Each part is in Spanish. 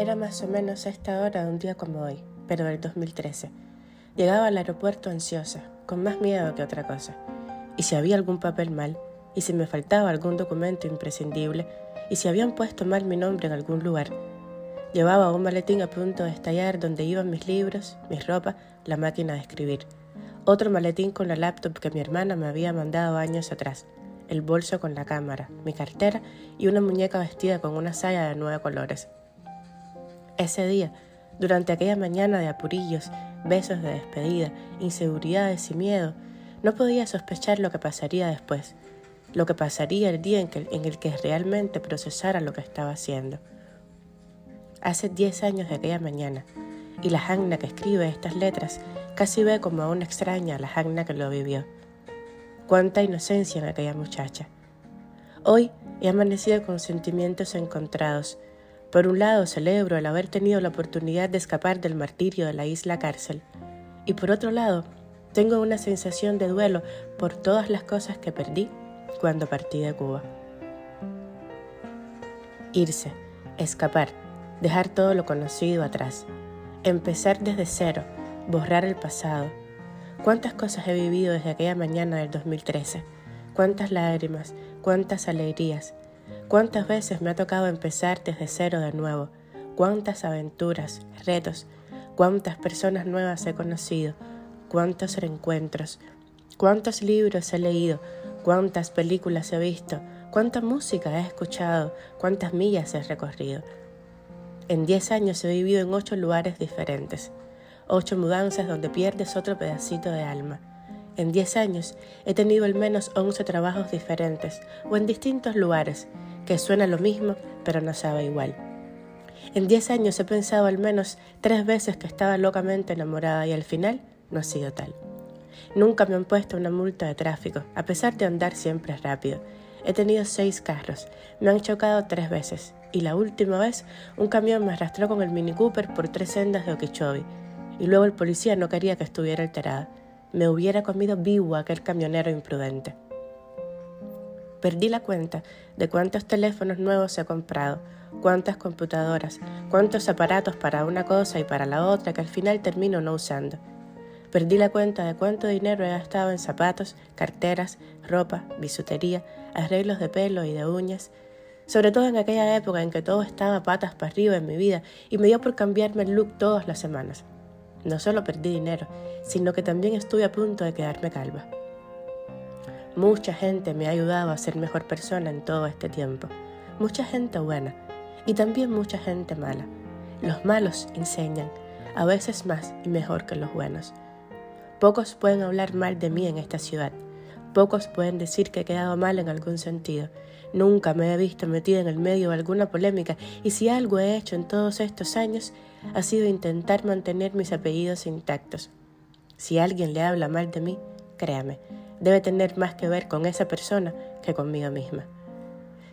Era más o menos a esta hora de un día como hoy, pero del 2013. Llegaba al aeropuerto ansiosa, con más miedo que otra cosa. Y si había algún papel mal, y si me faltaba algún documento imprescindible, y si habían puesto mal mi nombre en algún lugar. Llevaba un maletín a punto de estallar donde iban mis libros, mi ropa, la máquina de escribir. Otro maletín con la laptop que mi hermana me había mandado años atrás, el bolso con la cámara, mi cartera y una muñeca vestida con una saya de nueve colores. Ese día, durante aquella mañana de apurillos, besos de despedida, inseguridades y miedo, no podía sospechar lo que pasaría después, lo que pasaría el día en, el que realmente procesara lo que estaba haciendo. Hace diez años de aquella mañana, y la Hanna que escribe estas letras casi ve como a una extraña la Hanna que lo vivió. Cuánta inocencia en aquella muchacha. Hoy he amanecido con sentimientos encontrados, por un lado, celebro el haber tenido la oportunidad de escapar del martirio de la isla cárcel, y por otro lado, tengo una sensación de duelo por todas las cosas que perdí cuando partí de Cuba. Irse, escapar, dejar todo lo conocido atrás, empezar desde cero, borrar el pasado. ¿Cuántas cosas he vivido desde aquella mañana del 2013? ¿Cuántas lágrimas? ¿Cuántas alegrías? ¿Cuántas veces me ha tocado empezar desde cero de nuevo? ¿Cuántas aventuras, retos? ¿Cuántas personas nuevas he conocido? ¿Cuántos reencuentros? ¿Cuántos libros he leído? ¿Cuántas películas he visto? ¿Cuánta música he escuchado? ¿Cuántas millas he recorrido? En diez años he vivido en ocho lugares diferentes, ocho mudanzas donde pierdes otro pedacito de alma en 10 años he tenido al menos 11 trabajos diferentes o en distintos lugares, que suena lo mismo pero no sabe igual. En 10 años he pensado al menos tres veces que estaba locamente enamorada y al final no ha sido tal. Nunca me han puesto una multa de tráfico, a pesar de andar siempre rápido. He tenido seis carros, me han chocado tres veces y la última vez un camión me arrastró con el Mini Cooper por tres sendas de Okeechobee y luego el policía no quería que estuviera alterada me hubiera comido vivo aquel camionero imprudente. Perdí la cuenta de cuántos teléfonos nuevos he comprado, cuántas computadoras, cuántos aparatos para una cosa y para la otra que al final termino no usando. Perdí la cuenta de cuánto dinero he gastado en zapatos, carteras, ropa, bisutería, arreglos de pelo y de uñas, sobre todo en aquella época en que todo estaba patas para arriba en mi vida y me dio por cambiarme el look todas las semanas. No solo perdí dinero, sino que también estuve a punto de quedarme calva. Mucha gente me ha ayudado a ser mejor persona en todo este tiempo. Mucha gente buena y también mucha gente mala. Los malos enseñan, a veces más y mejor que los buenos. Pocos pueden hablar mal de mí en esta ciudad. Pocos pueden decir que he quedado mal en algún sentido. Nunca me he visto metida en el medio de alguna polémica y si algo he hecho en todos estos años ha sido intentar mantener mis apellidos intactos. Si alguien le habla mal de mí, créame, debe tener más que ver con esa persona que conmigo misma.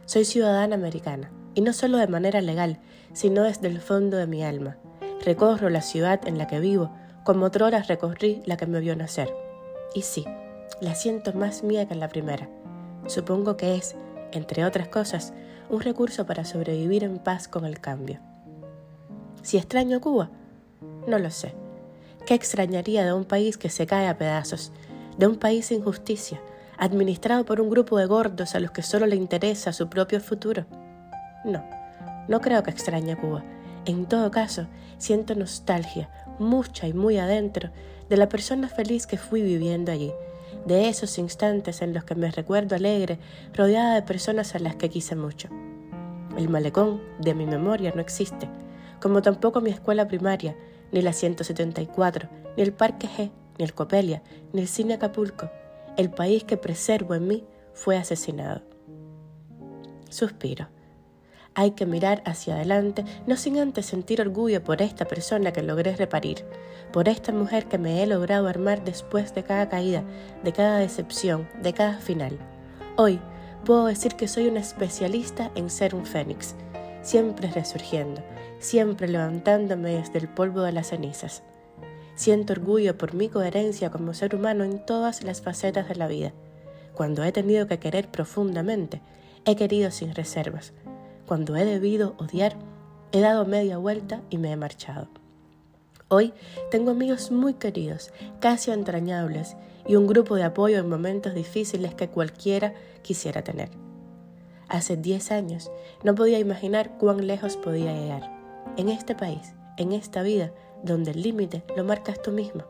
Soy ciudadana americana, y no solo de manera legal, sino desde el fondo de mi alma. Recorro la ciudad en la que vivo, como otrora recorrí la que me vio nacer. Y sí, la siento más mía que la primera. Supongo que es, entre otras cosas, un recurso para sobrevivir en paz con el cambio. Si extraño Cuba, no lo sé. ¿Qué extrañaría de un país que se cae a pedazos, de un país sin justicia, administrado por un grupo de gordos a los que solo le interesa su propio futuro? No, no creo que extrañe Cuba. En todo caso, siento nostalgia, mucha y muy adentro, de la persona feliz que fui viviendo allí, de esos instantes en los que me recuerdo alegre, rodeada de personas a las que quise mucho. El malecón de mi memoria no existe, como tampoco mi escuela primaria, ni la 174, ni el Parque G, ni el Copelia, ni el Cine Acapulco. El país que preservo en mí fue asesinado. Suspiro. Hay que mirar hacia adelante, no sin antes sentir orgullo por esta persona que logré reparir, por esta mujer que me he logrado armar después de cada caída, de cada decepción, de cada final. Hoy puedo decir que soy una especialista en ser un fénix, siempre resurgiendo, siempre levantándome desde el polvo de las cenizas. Siento orgullo por mi coherencia como ser humano en todas las facetas de la vida. Cuando he tenido que querer profundamente, he querido sin reservas. Cuando he debido odiar, He dado media vuelta y me he marchado. Hoy tengo amigos muy queridos, casi entrañables, y un grupo de apoyo en momentos difíciles que cualquiera quisiera tener. Hace 10 años no podía imaginar cuán lejos podía llegar. En este país, en esta vida, donde el límite lo marcas tú mismo.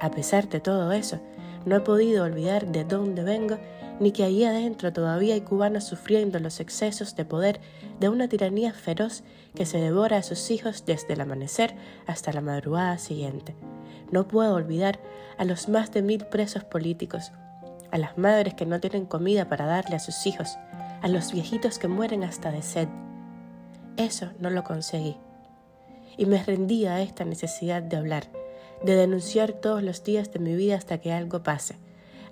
A pesar de todo eso, no he podido olvidar de dónde vengo ni que allí adentro todavía hay cubanos sufriendo los excesos de poder de una tiranía feroz que se devora a sus hijos desde el amanecer hasta la madrugada siguiente. No puedo olvidar a los más de mil presos políticos, a las madres que no tienen comida para darle a sus hijos, a los viejitos que mueren hasta de sed. Eso no lo conseguí. Y me rendí a esta necesidad de hablar, de denunciar todos los días de mi vida hasta que algo pase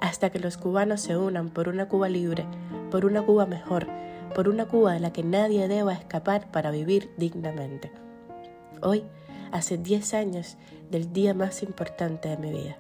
hasta que los cubanos se unan por una Cuba libre, por una Cuba mejor, por una Cuba de la que nadie deba escapar para vivir dignamente. Hoy, hace 10 años del día más importante de mi vida.